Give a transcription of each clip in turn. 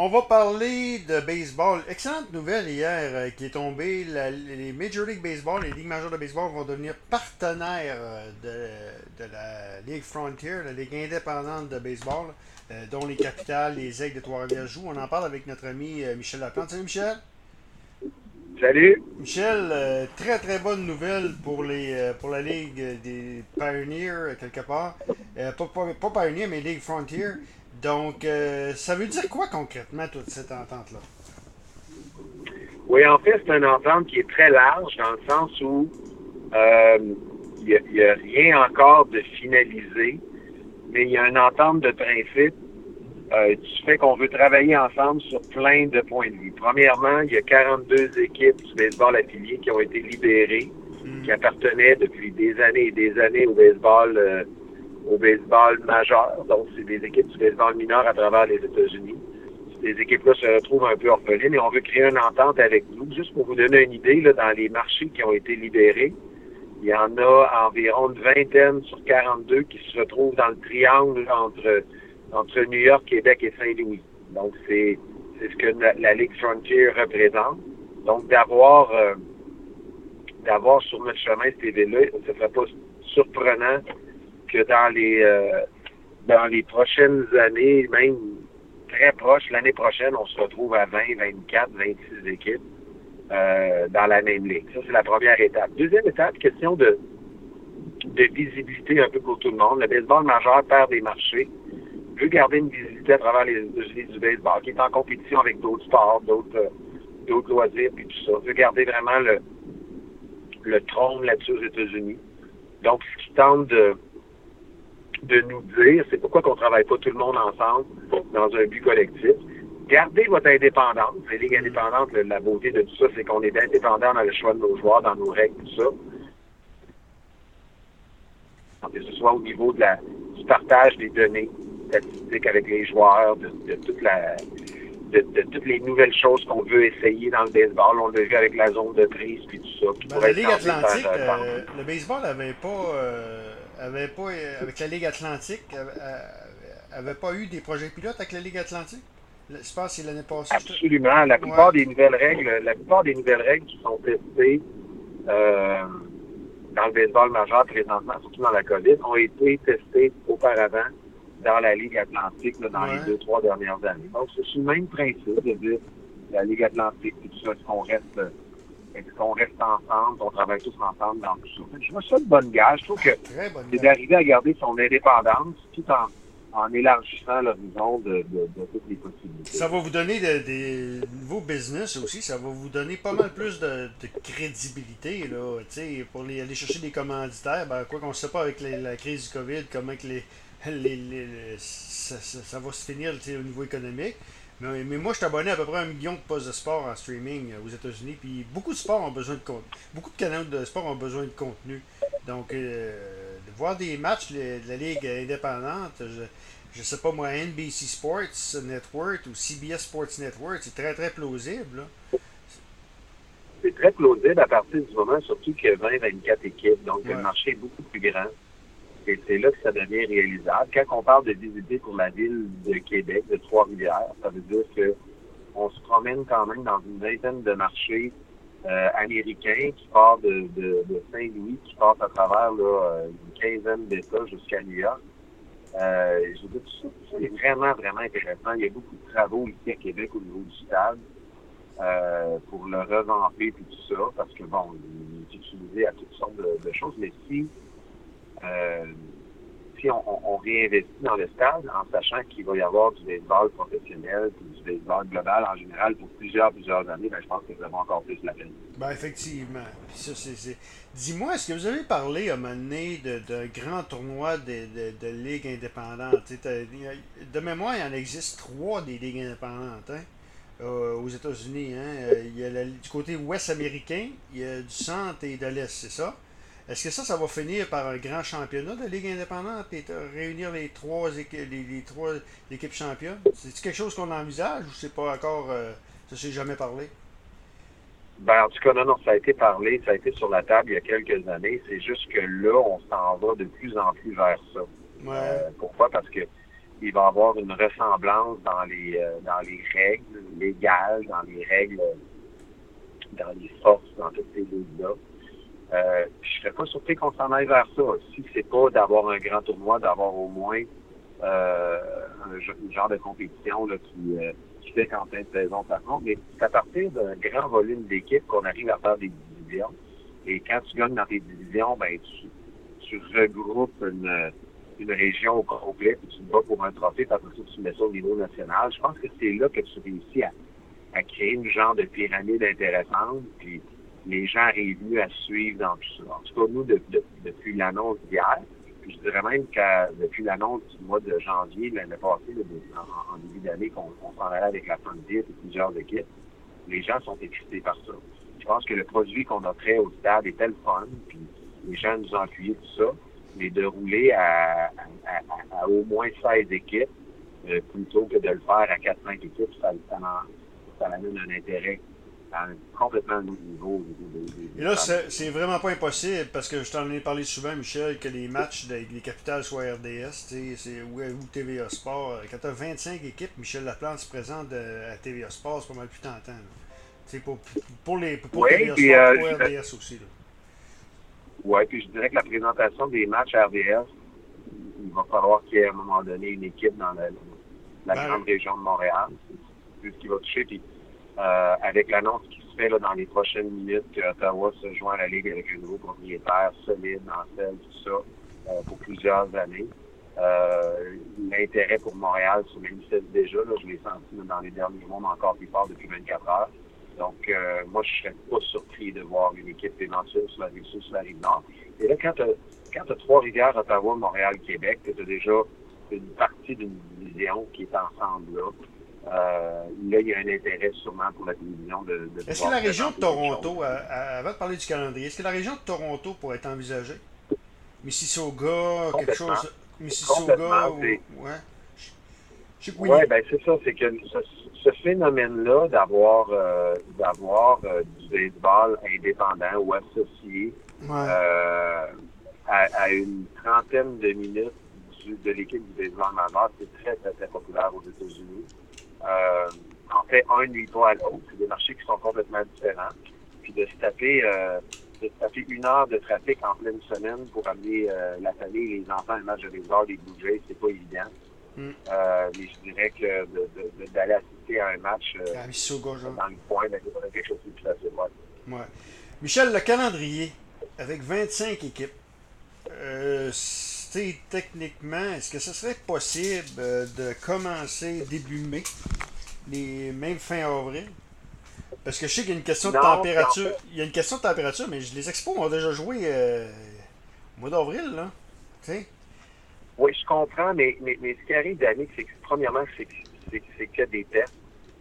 On va parler de baseball. Excellente nouvelle hier euh, qui est tombée. les Major League Baseball, les Ligues majeures de baseball vont devenir partenaires euh, de, la Ligue Frontier, la Ligue indépendante de baseball, euh, dont les capitales, les aigles de Trois-Rivières jouent. On en parle avec notre ami Michel Laplante. Salut Michel. Salut. Michel, très très bonne nouvelle pour les pour la Ligue des Pioneers, quelque part. pas, pas, pas Pioneers, mais Ligue Frontier. Donc, euh, ça veut dire quoi concrètement, toute cette entente-là? Oui, en fait, c'est une entente qui est très large dans le sens où euh, il n'y a, rien encore de finalisé, mais il y a une entente de principe euh, du fait qu'on veut travailler ensemble sur plein de points de vue. Premièrement, il y a 42 équipes du baseball affilié qui ont été libérées, hmm. qui appartenaient depuis des années et des années au baseball euh, au baseball majeur. Donc, c'est des équipes du baseball mineur à travers les États-Unis. Ces équipes-là se retrouvent un peu orphelines et on veut créer une entente avec nous. Juste pour vous donner une idée, là, dans les marchés qui ont été libérés, il y en a environ une vingtaine sur 42 qui se retrouvent dans le triangle entre, entre New York, Québec et Saint-Louis. Donc, c'est, c'est ce que la, Ligue Frontier représente. Donc, d'avoir, euh, d'avoir sur notre chemin cette là ce ne serait pas surprenant que dans les euh, dans les prochaines années, même très proche, l'année prochaine, on se retrouve à 20, 24, 26 équipes euh, dans la même ligue. Ça, c'est la première étape. Deuxième étape, question de, de visibilité un peu pour tout le monde. Le baseball majeur perd des marchés, veut garder une visibilité à travers les États-Unis du baseball, qui est en compétition avec d'autres sports, d'autres euh, loisirs, puis tout ça. Veut garder vraiment le, le trône là-dessus aux États-Unis. Donc, ce qui tente de, de nous dire, c'est pourquoi qu'on travaille pas tout le monde ensemble dans un but collectif. Gardez votre indépendance. Les ligues indépendantes, la beauté de tout ça, c'est qu'on est indépendant dans le choix de nos joueurs, dans nos règles, tout ça. Que ce soit au niveau de la, du partage des données statistiques avec les joueurs, de, toute la de, toutes les nouvelles choses qu'on veut essayer dans le baseball. On l'a vu avec la zone de prise puis tout ça. Ben, la Ligue Atlantique, euh, le baseball n'avait pas euh, avait pas, euh, avec la Ligue Atlantique, avait pas eu des projets pilotes avec la Ligue Atlantique? Je pense que c'est l'année passée. Absolument. La plupart des nouvelles règles, la plupart des nouvelles règles qui sont testées euh, dans le baseball majeur présentement, surtout dans la COVID, ont été testées auparavant dans la Ligue Atlantique dans les deux, trois dernières années. Donc, c'est le même principe de dire la Ligue Atlantique tout ça, qu'on reste qu'on reste ensemble, qu'on travaille tous ensemble dans tout ça. Je vois ça de bonne gage. Je trouve que c'est d'arriver à garder son indépendance tout en, en élargissant l'horizon de, de, de, toutes les possibilités. Ça va vous donner des nouveaux business aussi, ça va vous donner pas mal plus de, crédibilité là, pour les, aller chercher des commanditaires. Ben, quoi qu'on ne sait pas avec la crise du COVID, comment que les, les, ça, ça, va se finir au niveau économique. Mais, moi, je suis abonné à peu près un million de postes de sport en streaming euh, aux États-Unis. Puis beaucoup de sports ont besoin de contenu. Beaucoup de canaux de sport ont besoin de contenu. Donc, euh, de voir des matchs de la Ligue indépendante, je, ne sais pas moi, NBC Sports Network ou CBS Sports Network, c'est très, très plausible. C'est très plausible à partir du moment, surtout qu'il y a 20-24 équipes. Donc, le marché est beaucoup plus grand c'est là que ça devient réalisable. Quand on parle de visiter pour la ville de Québec, de Trois-Rivières, ça veut dire que on se promène quand même dans une vingtaine de marchés euh, américains qui partent de, Saint-Louis, qui passent à travers là, une quinzaine d'États jusqu'à New York. Euh, je veux dire, c'est vraiment, vraiment intéressant. Il y a beaucoup de travaux ici à Québec au niveau du stade euh, pour le revamper et tout ça, parce que bon, il est utilisé à toutes sortes de choses, mais si euh, si on, réinvestit dans le stade en sachant qu'il va y avoir du baseball professionnel du baseball global en général pour plusieurs, plusieurs années, ben, je pense que ça va encore plus la peine. Ben, effectivement. Dis-moi, est-ce que vous avez parlé à un moment donné d'un grand tournoi de, de, Ligue indépendante? De mémoire, il en existe trois des ligues indépendantes hein, euh, aux États-Unis. Hein. Il y a du côté ouest américain, il y a du centre et de l'est, c'est ça? Est-ce que ça, ça va finir par un grand championnat de Ligue indépendante et réunir les trois, équipes, les, trois équipes championnes? C'est quelque chose qu'on envisage ou c'est pas encore. Euh, ça s'est jamais parlé? Ben, en tout cas, non, non, ça a été parlé, ça a été sur la table il y a quelques années. C'est juste que là, on s'en va de plus en plus vers ça. Euh, pourquoi? Parce que il va y avoir une ressemblance dans les euh, dans les règles légales, dans les règles, dans les forces, dans toutes ces ligues-là. Euh, je serais pas surpris qu'on s'en aille vers ça. Si c'est pas d'avoir un grand tournoi, d'avoir au moins euh, un, genre de compétition là, qui, euh, qui fait qu'en fin de saison, par contre, mais c'est à partir d'un grand volume d'équipes qu'on arrive à faire des divisions. Et quand tu gagnes dans tes divisions, ben tu, tu regroupes une, une région au complet, puis tu te bats pour un trophée, puis après ça, tu mets ça au niveau national. Je pense que c'est là que tu réussis à, à créer une genre de pyramide intéressante, puis les gens arrivent mieux à suivre dans tout ça. En tout cas, nous, depuis l'annonce d'hier, je dirais même que depuis l'annonce du mois de janvier, l'année passée, en, début d'année, qu'on s'en allait avec la Frontier et plusieurs équipes, les gens sont excités par ça. Je pense que le produit qu'on offrait au stade était le fun, puis les gens nous ont appuyé tout ça, mais de rouler à, au moins 16 équipes, euh, plutôt que de le faire à 4-5 équipes, ça, ça, ça amène un intérêt à un complètement nouveau niveau. Et là, c'est vraiment pas impossible parce que je t'en ai parlé souvent, Michel, que les matchs des, capitales soient RDS c'est, ou, ou, TVA Sport. Quand tu as 25 équipes, Michel Laplante se présente à TVA Sport, c'est pas mal plus tentant. Pour, pour, les, pour TVA Sport, euh, pour RDS aussi. Oui, puis je dirais que la présentation des matchs RDS, il va falloir qu'il y ait à un moment donné une équipe dans la, la ben, grande région de Montréal. C'est ce qui va toucher. Puis euh, avec l'annonce qui se fait là, dans les prochaines minutes que Ottawa se joint à la Ligue avec un nouveau propriétaire solide, en celle, tout ça, euh, pour plusieurs années. Euh, L'intérêt pour Montréal se manifeste déjà. Là, je l'ai senti dans les derniers mois, mais encore plus fort depuis 24 heures. Donc, euh, moi, je serais pas surpris de voir une équipe éventuelle sur la rive sur la rive nord. Et là, quand tu as, Trois-Rivières, Ottawa, Montréal, Québec, tu as déjà une partie d'une division qui est ensemble là. Euh, là, il y a un intérêt sûrement pour la télévision de. de est-ce que la région de Toronto, avant de parler du calendrier, est-ce que la région de Toronto pourrait être envisagée? Mississauga, quelque chose. Mississauga ou. Ouais. Oui, ben c'est ça, c'est que ce, phénomène-là d'avoir euh, d'avoir euh, du baseball indépendant ou associé euh, à, à, une trentaine de minutes du, de l'équipe du baseball majeur, c'est très, très, très populaire aux États-Unis. Euh, en fait, un pas à l'autre. C'est des marchés qui sont complètement différents. Puis de se taper, euh, de se taper une heure de trafic en pleine semaine pour amener euh, la famille et les enfants à un match de baseball des Blue Jays, c'est pas évident. Mm. Euh, mais je dirais que d'aller assister à un match euh, dans le coin, ben, c'est quelque chose de plus facile. Ouais. ouais. Michel, le calendrier, avec 25 équipes, techniquement, est-ce que ce serait possible euh, de commencer début mai, les, même fin avril? Parce que je sais qu'il y a une question de température. Il y a une question de température, mais les expos ont déjà joué euh, au mois d'avril, là. Oui, je comprends, mais, mais, ce qui arrive, Dani, c'est que premièrement, c'est que des tests.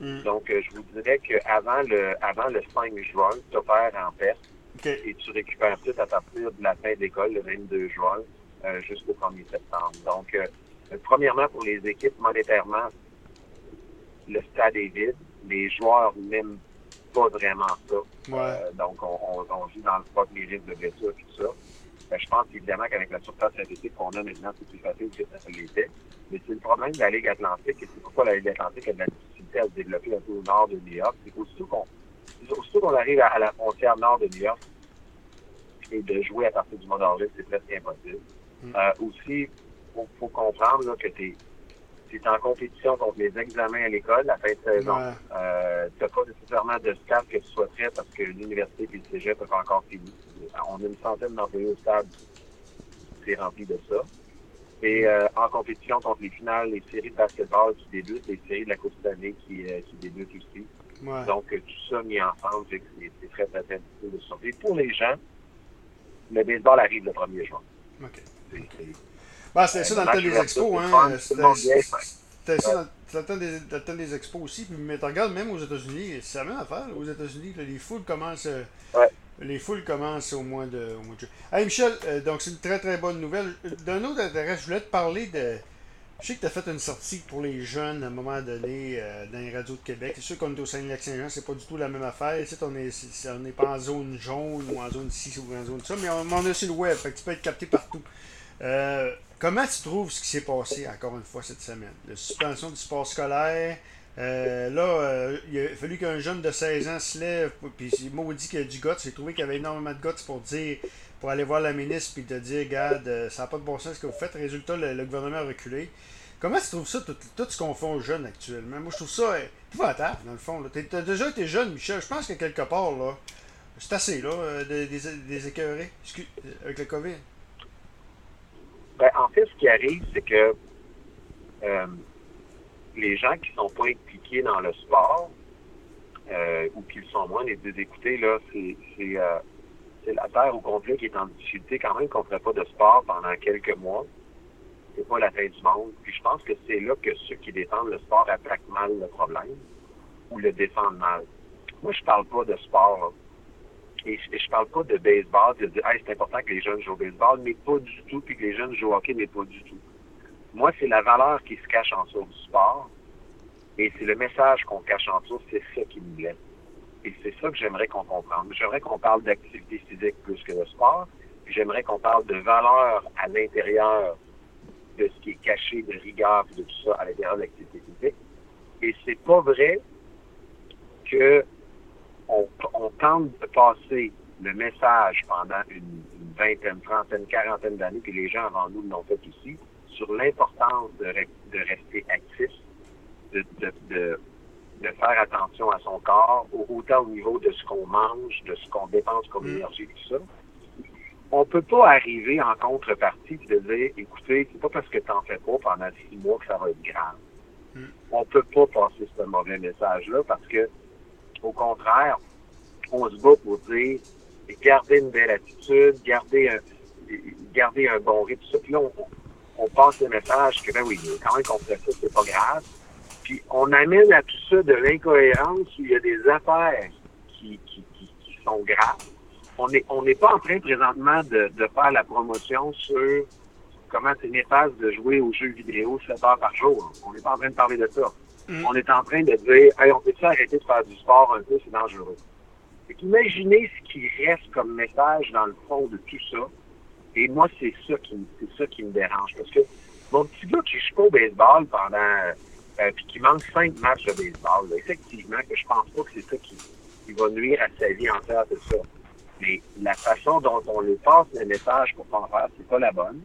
Hmm. Donc, euh, je vous dirais qu'avant le avant le 5 juin, tu opères en perte. Et tu récupères tout à partir de la fin d'école, le 22 juin. Euh, jusqu'au 1er septembre. Donc, euh, premièrement, pour les équipes, monétairement, le stade est vide. Les joueurs n'aiment pas vraiment ça. Euh, donc, on, on, on, joue dans le spot les risques de blessure et tout ça. je pense évidemment qu'avec la surface synthétique qu'on a maintenant, c'est plus facile que ça l'était. Mais c'est le problème de la Ligue Atlantique, et c'est pourquoi la Ligue Atlantique a de la difficulté à se développer un peu au nord de New York. C'est qu'aussitôt qu'on aussitôt qu'on arrive à, la frontière nord de New York et de jouer à partir du mois d'avril, c'est presque impossible. Mm. Euh, aussi, il faut, comprendre là, que tu es, en compétition contre les examens à l'école la fin de saison. Euh, tu n'as pas nécessairement de stade que tu sois prêt parce que l'université et le cégep n'ont pas encore fini. On a une centaine d'employés au stade. C'est rempli de ça. Et euh, en compétition contre les finales, les séries de basketball qui débutent, les séries de la Coupe d'année qui, euh, qui débutent aussi. Donc, tout ça mis ensemble, c'est très, très, très difficile de sortir. Pour les gens, le baseball arrive le 1er juin. OK. Bah, c'était ça dans le temps des expos, hein. C'était ça dans le temps des, expos aussi. Mais tu regardes même aux États-Unis, c'est la même affaire. Aux États-Unis, les foules commencent. Euh, les foules commencent au mois de, au mois de juin. Hey Michel, euh, donc c'est une très très bonne nouvelle. D'un autre intérêt, je voulais te parler de. Je sais que tu as fait une sortie pour les jeunes à un moment donné euh, dans les radios de Québec. C'est sûr qu'on est au Saint-Lac-Saint-Jean, c'est pas du tout la même affaire. On n'est on est pas en zone jaune ou en zone 6 ou en zone ça, mais on, on a sur le web, fait que tu peux être capté partout. Euh, comment tu trouves ce qui s'est passé, encore une fois, cette semaine? La suspension du sport scolaire. Euh, là, euh, il a fallu qu'un jeune de 16 ans se lève, puis c'est maudit qu'il y a du goût. J'ai trouvé qu'il y avait énormément de goût pour dire, pour aller voir la ministre, puis te dire, regarde, ça n'a pas de bon sens ce que vous faites. Résultat, le, gouvernement a reculé. Comment tu trouves ça, tout, tout ce qu'on fait aux jeunes actuellement? Moi, je trouve ça épouvantable, dans le fond. Tu as déjà été jeune, Michel. Je pense que quelque part, là, c'est assez, là, des, des écœurés avec le COVID. Ben, en fait, ce qui arrive, c'est que euh, les gens qui sont pas impliqués dans le sport euh, ou qui le sont moins, les écouter, là, c'est euh, la terre au complet qui est en difficulté quand même qu'on ne ferait pas de sport pendant quelques mois. C'est pas la fin du monde. Puis je pense que c'est là que ceux qui défendent le sport attaquent mal le problème ou le défendent mal. Moi, je parle pas de sport. Et je, je parle pas de baseball, de dire c'est important que les jeunes jouent au baseball, mais pas du tout, puis que les jeunes jouent au hockey, mais pas du tout. Moi, c'est la valeur qui se cache en dessous du sport. Et c'est le message qu'on cache en dessous, c'est ça qui me blesse. Et c'est ça que j'aimerais qu'on comprenne. J'aimerais qu'on parle d'activité physique plus que de sport. J'aimerais qu'on parle de valeur à l'intérieur de ce qui est caché, de rigueur, de tout ça à l'intérieur de l'activité physique. Et c'est pas vrai que on, tente de passer le message pendant une, vingtaine, trentaine, quarantaine d'années, puis les gens avant nous l'ont fait ici, sur l'importance de, rester actif, de, de, faire attention à son corps, autant au niveau de ce qu'on mange, de ce qu'on dépense comme mm. énergie, tout ça. On peut pas arriver en contrepartie de dire, écoutez, c'est pas parce que tu n'en fais pas pendant six mois que ça va être grave. On mm. On peut pas passer ce mauvais message-là parce que au contraire, on se bat pour dire garder une belle attitude, garder un, un bon rythme, tout ça. Puis là, on, passe le message que, ben oui, quand même qu'on fait ça, c'est pas grave. Puis on amène à tout ça de l'incohérence où il y a des affaires qui, qui, sont graves. On n'est on pas en train présentement de, de faire la promotion sur comment c'est néfaste de jouer aux jeux vidéo 7 heures par jour. On n'est pas en train de parler de ça. Mm. On est en train de dire, hey, on peut-tu arrêter de faire du sport un peu, c'est dangereux. Fait imaginez ce qui reste comme message dans le fond de tout ça. Et moi, c'est ça qui, c'est ça me dérange. Parce que mon petit gars qui joue pas au baseball pendant, euh, puis qui manque cinq matchs de baseball, effectivement, que je pense pas que c'est ça qui, qui va nuire à sa vie entière, tout ça. Mais la façon dont on lui passe le message pour pas en faire, c'est pas la bonne.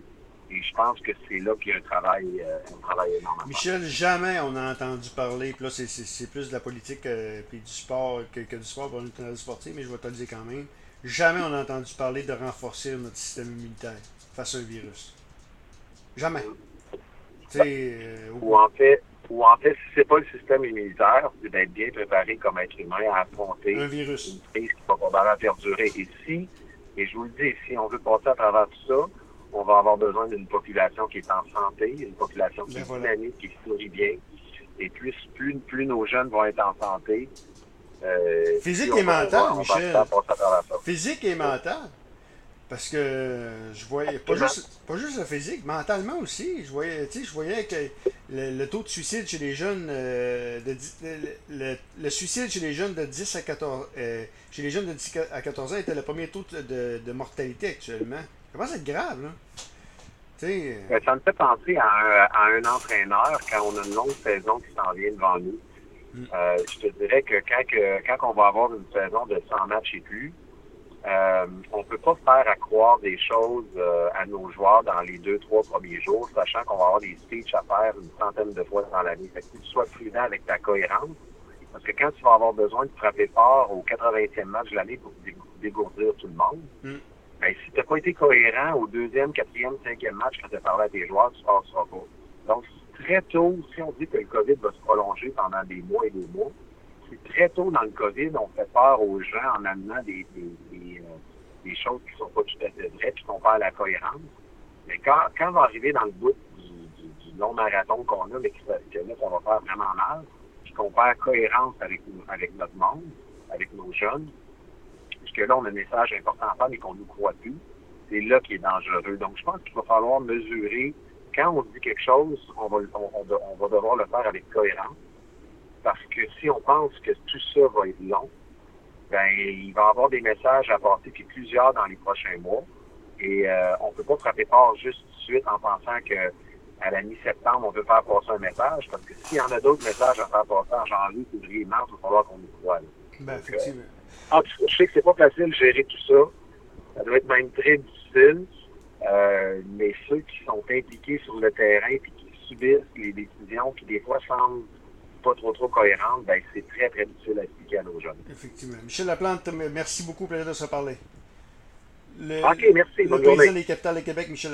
Et je pense que c'est là qu'il y a un travail, euh, un travail énorme. Michel, jamais on a entendu parler, puis là c'est plus de la politique euh, puis du sport que, du sport pour une sportif, mais je vais te le dire quand même. Jamais on a entendu parler de renforcer notre système immunitaire face à un virus. Jamais. Euh, ou en fait, ou en fait, si c'est pas le système immunitaire, c'est d'être bien préparé comme être humain à affronter un virus. une crise qui va probablement perdurer. Et si, et je vous le dis, si on veut passer à travers tout ça, on va avoir besoin d'une population qui est en santé, une population qui ben est dynamique, qui sourit bien. Et plus, plus, plus nos jeunes vont être en santé. Euh, Physique et mental, Michel. Physique et mental. Parce que je voyais pas juste, pas juste le physique, mentalement aussi. Je voyais, je voyais que le, taux de suicide chez les jeunes euh, de le, suicide chez les jeunes de 10 à 14 euh, chez les jeunes de 10 à 14 ans était le premier taux de, de mortalité actuellement. Ça va être grave, là? Euh, ben, ça me fait penser à un, entraîneur quand on a une longue saison qui s'en vient devant nous. Mm. Euh, je te dirais que quand, quand on va avoir une saison de 100 matchs et plus, euh, on peut pas faire accroire des choses euh, à nos joueurs dans les deux, trois premiers jours, sachant qu'on va avoir des speeches à faire une centaine de fois dans l'année. Fait que tu sois prudent avec ta cohérence, parce que quand tu vas avoir besoin de frapper fort au 80e match de l'année pour dégourdir tout le monde, mm. Ben, si tu n'as pas été cohérent au deuxième, quatrième, cinquième match quand tu as parlé à tes joueurs, tu ne passeras pas. Donc, très tôt, si on dit que le COVID va se prolonger pendant des mois et des mois, c'est très tôt dans le COVID, on fait peur aux gens en amenant des, des, des, euh, choses qui sont pas tout à fait vraies, puis qu'on perd la cohérence. Mais quand, quand on va arriver dans le bout du, du, long marathon qu'on a, mais que, là, ça va faire vraiment mal, puis qu'on perd cohérence avec, avec notre monde, avec nos jeunes, que là, on a un message important à faire, mais qu'on ne nous croit plus, c'est là qui est dangereux. Donc, je pense qu'il va falloir mesurer, quand on dit quelque chose, on va, on, va devoir le faire avec cohérence. Parce que si on pense que tout ça va être long, ben, il va y avoir des messages à passer, puis plusieurs dans les prochains mois. Et euh, on ne peut pas frapper fort juste suite en pensant que à la mi-septembre, on peut faire passer un message, parce que s'il y en a d'autres messages à faire passer en janvier, février, mars, il va falloir qu'on y croit. Ben, effectivement. Je sais que c'est pas facile de gérer tout ça. Ça doit être même très difficile. Euh, mais ceux qui sont impliqués sur le terrain et qui subissent les décisions qui des fois semblent pas trop trop cohérentes, ben c'est très très difficile à expliquer à nos jeunes. Effectivement. Michel Laplante, merci beaucoup, plaisir de se parler. Le, ok, merci. Le des capitales de Québec, Michel